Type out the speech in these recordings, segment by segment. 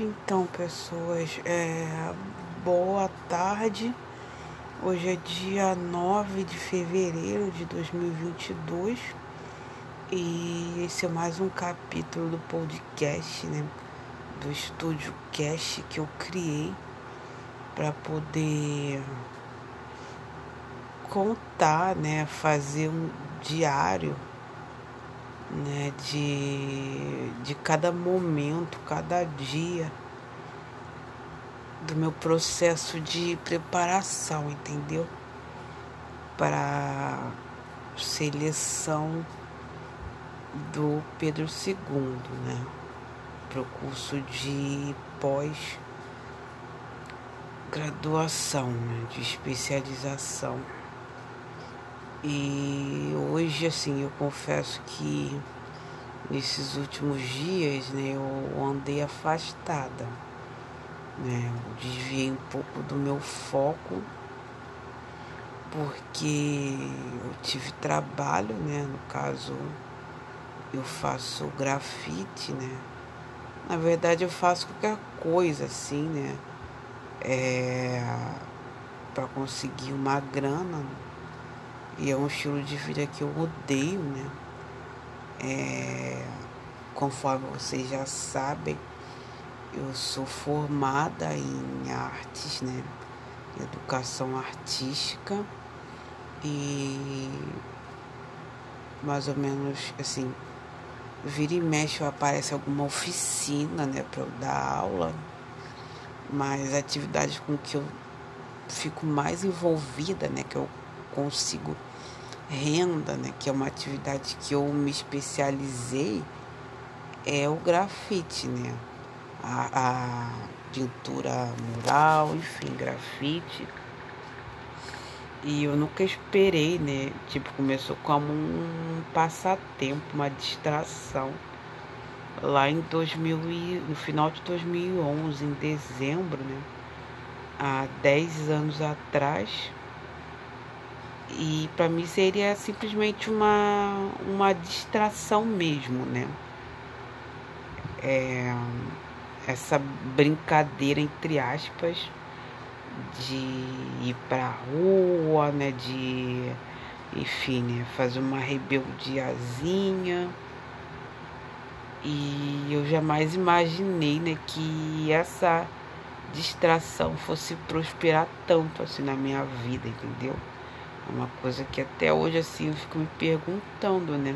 Então, pessoas, é, boa tarde. Hoje é dia 9 de fevereiro de 2022 e esse é mais um capítulo do podcast, né? Do estúdio Cast que eu criei para poder contar, né? Fazer um diário né, de, de cada momento, cada dia do meu processo de preparação, entendeu? Para seleção do Pedro II, né? Para o curso de pós-graduação, né? de especialização. E hoje, assim, eu confesso que nesses últimos dias, né, eu andei afastada, né, eu desviei um pouco do meu foco, porque eu tive trabalho, né, no caso, eu faço grafite, né, na verdade eu faço qualquer coisa, assim, né, é, para conseguir uma grana, e é um estilo de vida que eu odeio, né? É, conforme vocês já sabem, eu sou formada em artes, né? Educação artística e mais ou menos assim, vira e mexe aparece alguma oficina, né, para eu dar aula, mas atividades com que eu fico mais envolvida, né, que eu consigo renda, né, que é uma atividade que eu me especializei, é o grafite, né? A, a pintura mural, enfim, grafite. E eu nunca esperei, né? Tipo, começou como um passatempo, uma distração. Lá em 2000 e, no final de 2011, em dezembro, né? Há 10 anos atrás, e para mim seria simplesmente uma, uma distração mesmo, né? É, essa brincadeira, entre aspas, de ir pra rua, né? De, enfim, né? fazer uma rebeldiazinha. E eu jamais imaginei, né, que essa distração fosse prosperar tanto assim na minha vida, entendeu? Uma coisa que até hoje assim eu fico me perguntando, né?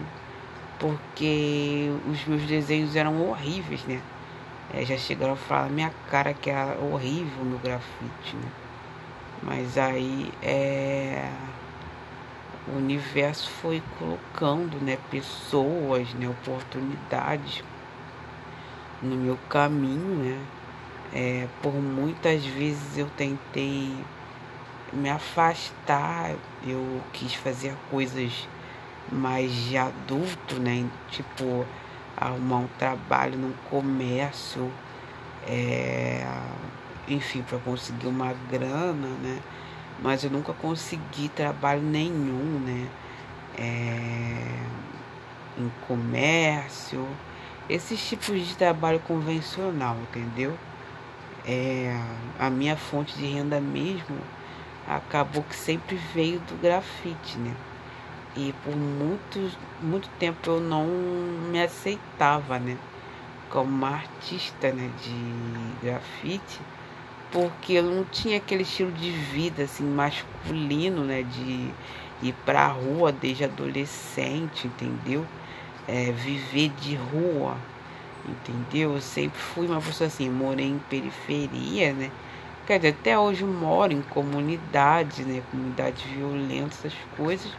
Porque os meus desenhos eram horríveis, né? É, já chegaram a falar minha cara que era horrível o meu grafite, né? Mas aí é o universo foi colocando, né, pessoas, né, oportunidades no meu caminho, né? É, por muitas vezes eu tentei me afastar, eu quis fazer coisas mais de adulto, né? Tipo, arrumar um trabalho num comércio, é, enfim, para conseguir uma grana, né? Mas eu nunca consegui trabalho nenhum, né? É, em comércio, esses tipos de trabalho convencional, entendeu? É, a minha fonte de renda mesmo acabou que sempre veio do grafite, né? E por muito, muito tempo eu não me aceitava, né? Como uma artista né, de grafite, porque eu não tinha aquele estilo de vida assim masculino, né? De ir pra rua desde adolescente, entendeu? É, viver de rua, entendeu? Eu sempre fui uma pessoa assim, morei em periferia, né? Quer dizer, até hoje moro em comunidade, né? Comunidade violenta, essas coisas.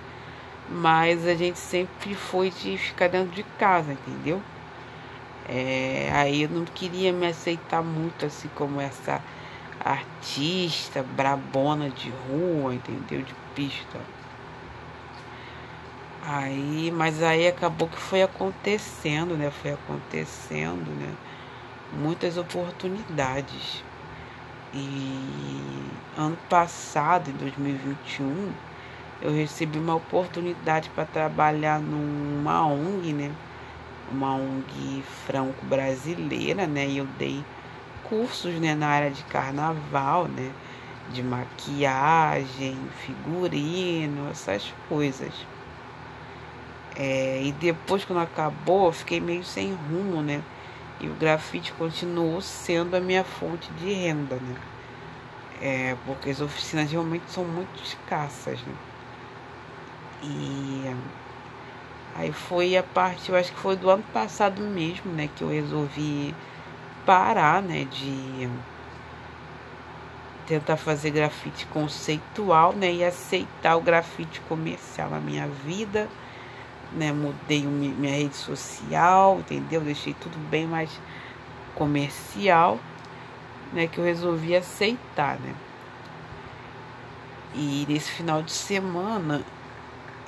Mas a gente sempre foi de ficar dentro de casa, entendeu? É, aí eu não queria me aceitar muito assim como essa artista brabona de rua, entendeu? De pista. Aí, mas aí acabou que foi acontecendo, né? Foi acontecendo, né? Muitas oportunidades. E ano passado, em 2021, eu recebi uma oportunidade para trabalhar numa ONG, né? Uma ONG franco-brasileira, né? E eu dei cursos, né, na área de carnaval, né, de maquiagem, figurino, essas coisas. É, e depois, quando acabou, eu fiquei meio sem rumo, né? E o grafite continuou sendo a minha fonte de renda, né? É, porque as oficinas realmente são muito escassas, né? E aí foi a parte, eu acho que foi do ano passado mesmo, né? Que eu resolvi parar, né? De tentar fazer grafite conceitual, né? E aceitar o grafite comercial na minha vida né? Mudei minha rede social, entendeu? Deixei tudo bem mais comercial, né? Que eu resolvi aceitar, né? E nesse final de semana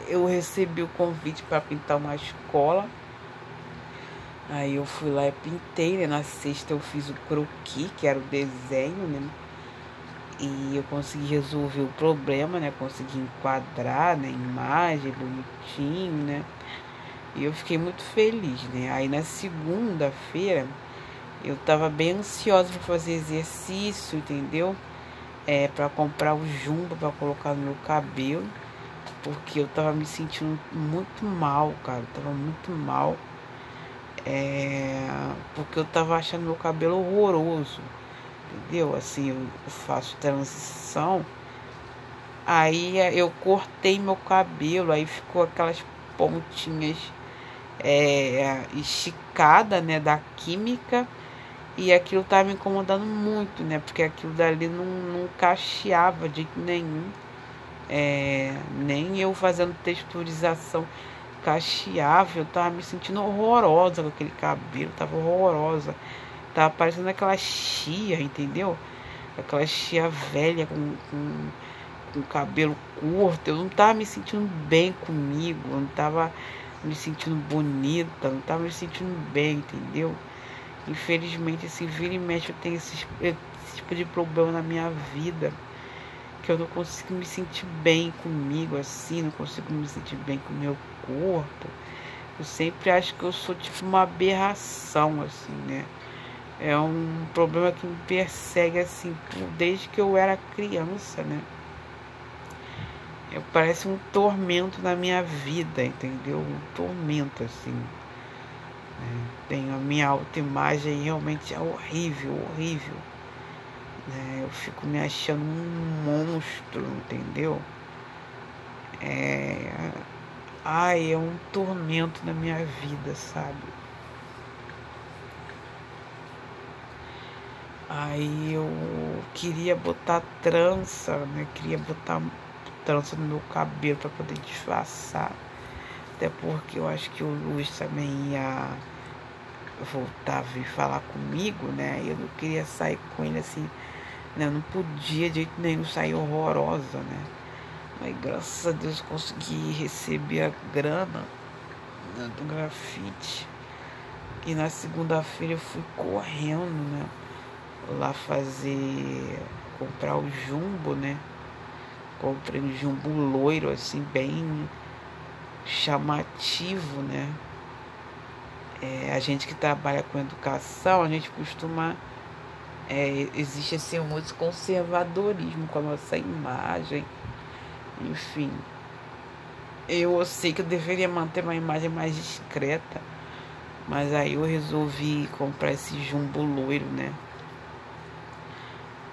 eu recebi o convite para pintar uma escola. Aí eu fui lá e pintei, né? Na sexta eu fiz o croquis, que era o desenho, né? E eu consegui resolver o problema, né? Consegui enquadrar né? imagem bonitinho, né? E eu fiquei muito feliz, né? Aí na segunda-feira eu tava bem ansiosa para fazer exercício, entendeu? É, para comprar o jumbo para colocar no meu cabelo, porque eu tava me sentindo muito mal, cara. Eu tava muito mal. É, porque eu tava achando meu cabelo horroroso entendeu? Assim, eu faço transição. Aí eh, eu cortei meu cabelo, aí ficou aquelas pontinhas é, esticada, né, da química. E aquilo tava me incomodando muito, né? Porque aquilo dali não, não cacheava de nenhum. É, nem eu fazendo texturização cacheava. Eu tava me sentindo horrorosa com aquele cabelo, tava horrorosa. Tava parecendo aquela chia, entendeu? Aquela chia velha com, com, com cabelo curto. Eu não tava me sentindo bem comigo. Eu não tava me sentindo bonita. Não tava me sentindo bem, entendeu? Infelizmente, assim, vira e mexe, eu tenho esse, esse tipo de problema na minha vida. Que eu não consigo me sentir bem comigo, assim. Não consigo me sentir bem com o meu corpo. Eu sempre acho que eu sou tipo uma aberração, assim, né? É um problema que me persegue assim desde que eu era criança, né? Eu, parece um tormento na minha vida, entendeu? Um tormento assim. Né? Tenho a minha autoimagem realmente é horrível, horrível. Né? Eu fico me achando um monstro, entendeu? É... Ai, é um tormento na minha vida, sabe? Aí eu queria botar trança, né? Queria botar trança no meu cabelo para poder disfarçar. Até porque eu acho que o Luiz também ia voltar a vir falar comigo, né? Eu não queria sair com ele assim, né? Eu não podia de jeito nenhum sair horrorosa, né? Mas graças a Deus consegui receber a grana do grafite. E na segunda-feira eu fui correndo, né? Lá fazer comprar o jumbo, né? Comprei um jumbo loiro assim bem chamativo, né? É, a gente que trabalha com educação, a gente costuma é, existe assim muito conservadorismo com a nossa imagem, enfim. Eu sei que eu deveria manter uma imagem mais discreta, mas aí eu resolvi comprar esse jumbo loiro, né?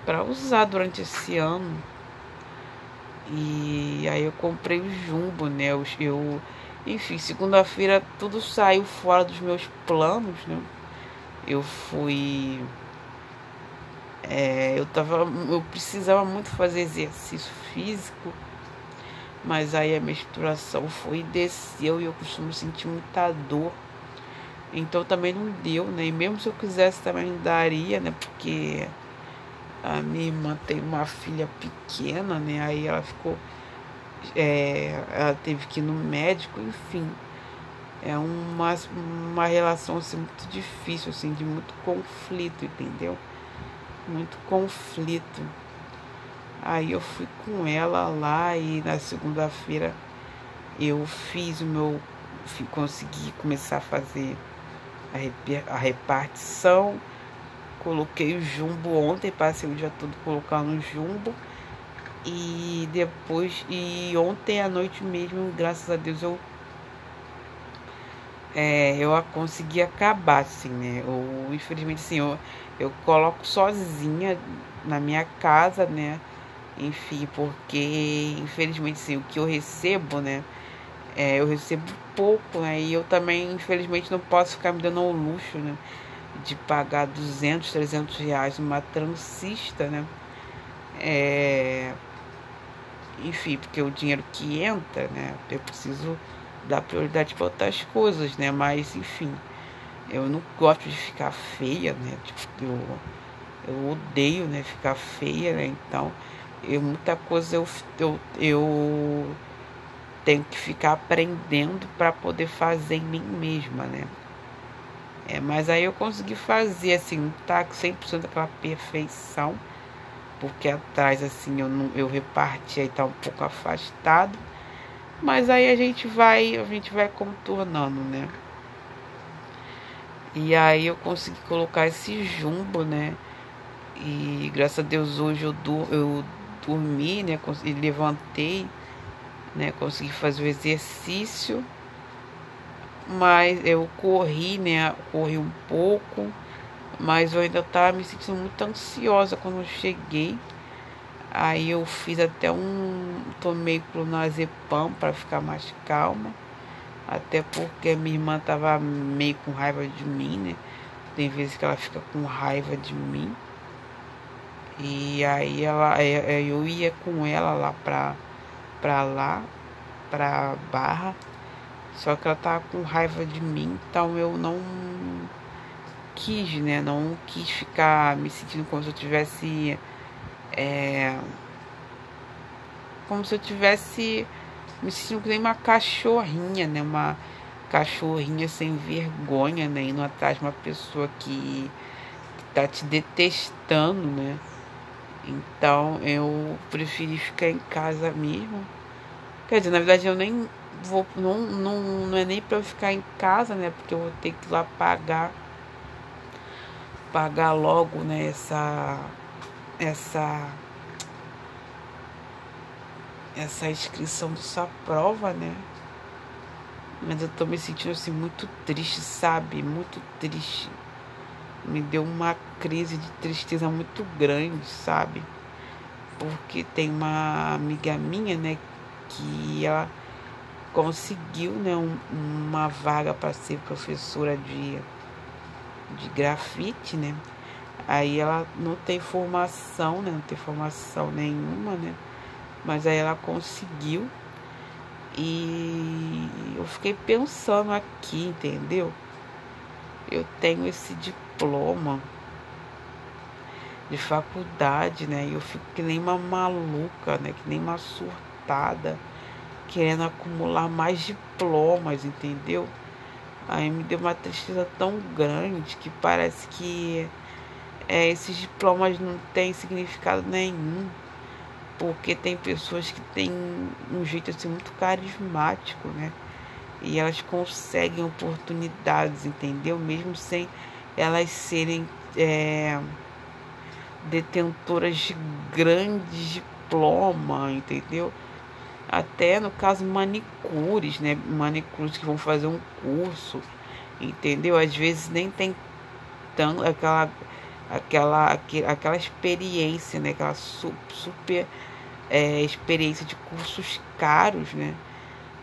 Para usar durante esse ano. E aí eu comprei o jumbo, né? Eu, enfim, segunda-feira tudo saiu fora dos meus planos, né? Eu fui é, eu tava eu precisava muito fazer exercício físico, mas aí a menstruação foi e desceu e eu costumo sentir muita dor. Então também não deu, né? E mesmo se eu quisesse também daria, né? Porque a minha irmã tem uma filha pequena, né? Aí ela ficou. É, ela teve que ir no médico, enfim. É uma, uma relação assim, muito difícil, assim, de muito conflito, entendeu? Muito conflito. Aí eu fui com ela lá e na segunda-feira eu fiz o meu. Consegui começar a fazer a repartição Coloquei o jumbo ontem, passei o dia todo colocando jumbo. E depois, e ontem à noite mesmo, graças a Deus, eu é, eu consegui acabar, assim, né? Ou, infelizmente, assim, eu, eu coloco sozinha na minha casa, né? Enfim, porque, infelizmente, assim, o que eu recebo, né? É, eu recebo pouco, né? E eu também, infelizmente, não posso ficar me dando ao luxo, né? De pagar 200, 300 reais numa transista, né? É... Enfim, porque o dinheiro que entra, né? Eu preciso dar prioridade para outras coisas, né? Mas, enfim, eu não gosto de ficar feia, né? Tipo, eu, eu odeio, né? Ficar feia, né? Então, eu, muita coisa eu, eu, eu tenho que ficar aprendendo para poder fazer em mim mesma, né? É, mas aí eu consegui fazer, assim, não tá 100% daquela perfeição, porque atrás, assim, eu, não, eu reparti aí tá um pouco afastado, mas aí a gente vai, a gente vai contornando, né? E aí eu consegui colocar esse jumbo, né? E graças a Deus hoje eu, eu dormi, né? E levantei né? Consegui fazer o exercício, mas eu corri, né? Corri um pouco, mas eu ainda estava me sentindo muito ansiosa quando eu cheguei. Aí eu fiz até um. Tomei clonazepam para ficar mais calma. Até porque minha irmã tava meio com raiva de mim, né? Tem vezes que ela fica com raiva de mim. E aí ela, é, é, eu ia com ela lá pra pra lá, pra Barra. Só que ela tava com raiva de mim, então eu não quis, né? Não quis ficar me sentindo como se eu tivesse. É, como se eu tivesse me sentindo que nem uma cachorrinha, né? Uma cachorrinha sem vergonha, né? Indo atrás de uma pessoa que tá te detestando, né? Então eu preferi ficar em casa mesmo. Quer dizer, na verdade eu nem vou. Não, não, não é nem para eu ficar em casa, né? Porque eu vou ter que ir lá pagar. Pagar logo, né? Essa. Essa. Essa inscrição dessa prova, né? Mas eu tô me sentindo assim muito triste, sabe? Muito triste me deu uma crise de tristeza muito grande, sabe? Porque tem uma amiga minha, né, que ela conseguiu, né, um, uma vaga para ser professora de, de grafite, né? Aí ela não tem formação, né, não tem formação nenhuma, né? Mas aí ela conseguiu e eu fiquei pensando aqui, entendeu? Eu tenho esse diploma de faculdade, né? E eu fico que nem uma maluca, né? Que nem uma surtada, querendo acumular mais diplomas, entendeu? Aí me deu uma tristeza tão grande que parece que é, esses diplomas não têm significado nenhum. Porque tem pessoas que têm um jeito assim muito carismático, né? E elas conseguem oportunidades, entendeu? Mesmo sem elas serem é, detentoras de grandes diplomas, entendeu? Até no caso manicures, né? Manicures que vão fazer um curso, entendeu? Às vezes nem tem tão aquela aquela aquela experiência, né? Aquela super é, experiência de cursos caros, né?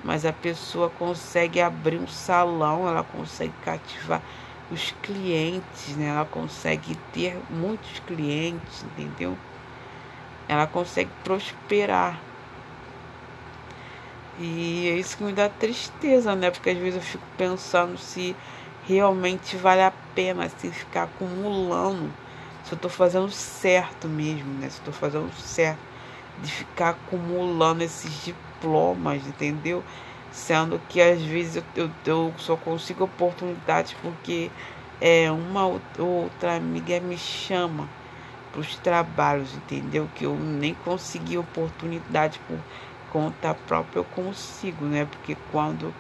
Mas a pessoa consegue abrir um salão, ela consegue cativar os clientes, né? Ela consegue ter muitos clientes, entendeu? Ela consegue prosperar. E é isso que me dá tristeza, né? Porque às vezes eu fico pensando se realmente vale a pena se ficar acumulando, se eu tô fazendo certo mesmo, né? Se eu tô fazendo certo de ficar acumulando esses diplomas, entendeu? sendo que às vezes eu, eu, eu só consigo oportunidades porque é, uma outra amiga me chama para os trabalhos, entendeu? Que eu nem consegui oportunidade por conta própria, eu consigo, né? Porque quando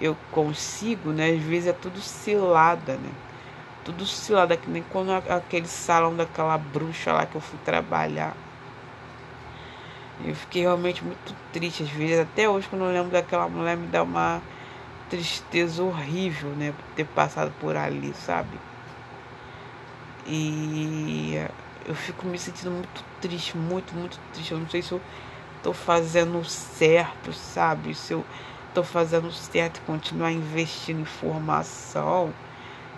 eu consigo, né? Às vezes é tudo cilada, né? tudo cilada, que nem quando aquele salão daquela bruxa lá que eu fui trabalhar. Eu fiquei realmente muito triste às vezes. Até hoje, quando eu lembro daquela mulher, me dá uma tristeza horrível, né? Por ter passado por ali, sabe? E eu fico me sentindo muito triste, muito, muito triste. Eu não sei se eu tô fazendo certo, sabe? Se eu tô fazendo certo continuar investindo em formação,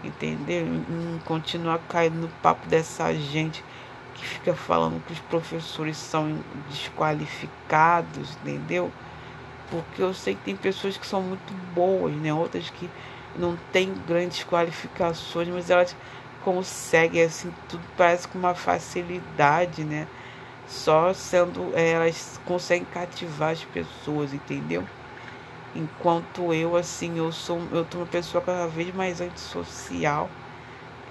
entendeu? Em continuar caindo no papo dessa gente que fica falando que os professores são desqualificados, entendeu? Porque eu sei que tem pessoas que são muito boas, né? Outras que não têm grandes qualificações, mas elas conseguem assim tudo parece com uma facilidade, né? Só sendo elas conseguem cativar as pessoas, entendeu? Enquanto eu assim, eu sou eu tô uma pessoa cada vez mais antissocial.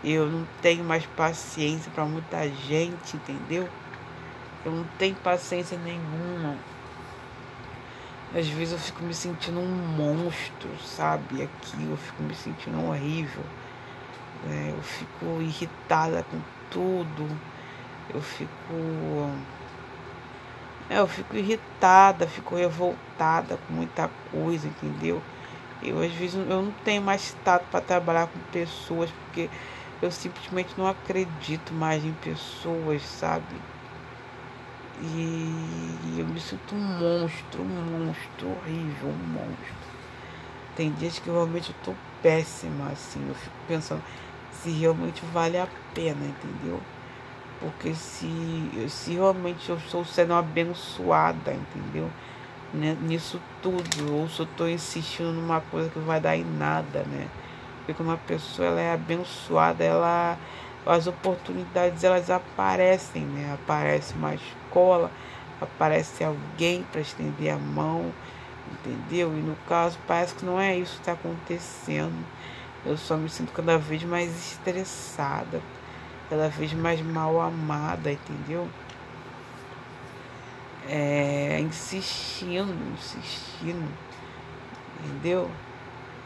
Eu não tenho mais paciência para muita gente, entendeu? Eu não tenho paciência nenhuma. Às vezes eu fico me sentindo um monstro, sabe? Aqui eu fico me sentindo horrível. É, eu fico irritada com tudo. Eu fico. É, eu fico irritada, fico revoltada com muita coisa, entendeu? Eu às vezes eu não tenho mais tato para trabalhar com pessoas, porque eu simplesmente não acredito mais em pessoas, sabe? E eu me sinto um monstro, um monstro horrível, um monstro. Tem dias que realmente eu tô péssima, assim. Eu fico pensando se realmente vale a pena, entendeu? Porque se, se realmente eu estou sendo abençoada, entendeu? Né? Nisso tudo, ou se eu estou insistindo numa coisa que vai dar em nada, né? Porque quando uma pessoa ela é abençoada, ela as oportunidades elas aparecem, né? Aparece uma escola, aparece alguém para estender a mão, entendeu? E no caso parece que não é isso que está acontecendo. Eu só me sinto cada vez mais estressada, cada vez mais mal amada, entendeu? É, insistindo, insistindo, entendeu?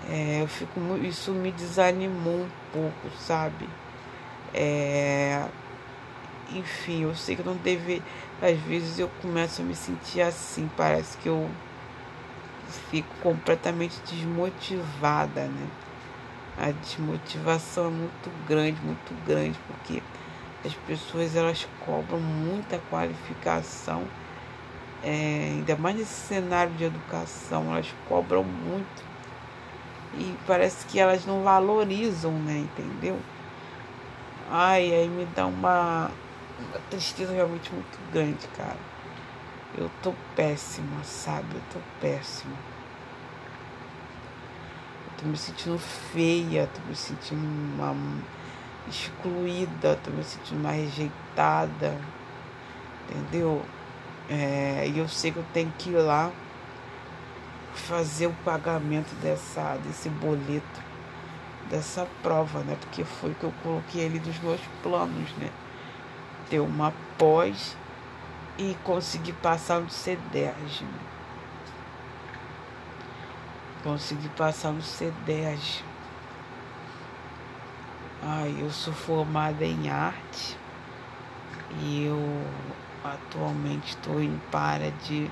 É, eu fico, isso me desanimou um pouco, sabe? É, enfim, eu sei que não deve. Às vezes eu começo a me sentir assim, parece que eu fico completamente desmotivada, né? A desmotivação é muito grande, muito grande, porque as pessoas elas cobram muita qualificação, é, ainda mais nesse cenário de educação, elas cobram muito e parece que elas não valorizam, né? Entendeu? Ai, aí me dá uma, uma tristeza realmente muito grande, cara. Eu tô péssima, sabe? Eu tô péssima. Tô me sentindo feia, tô me sentindo uma excluída, tô me sentindo uma rejeitada, entendeu? É, e eu sei que eu tenho que ir lá fazer o pagamento dessa, desse boleto dessa prova, né? Porque foi que eu coloquei ele dos meus planos, né? Ter uma pós e conseguir passar no C10. Né? Consegui passar no C10. Ai, eu sou formada em arte e eu atualmente estou em para de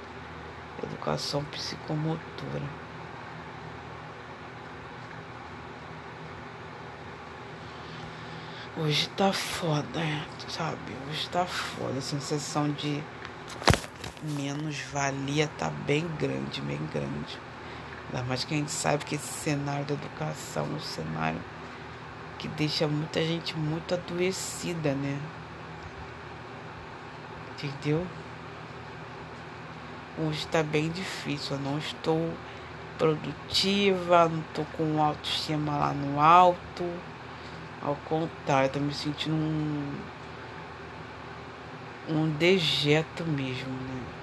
educação psicomotora. Hoje tá foda, sabe? Hoje tá foda. A sensação de menos-valia tá bem grande, bem grande. Ainda mais que a gente sabe que esse cenário da educação é um cenário que deixa muita gente muito adoecida, né? Entendeu? Hoje tá bem difícil. Eu não estou produtiva, não tô com autoestima lá no alto ao contrário, tô me sentindo um, um dejeto mesmo, né?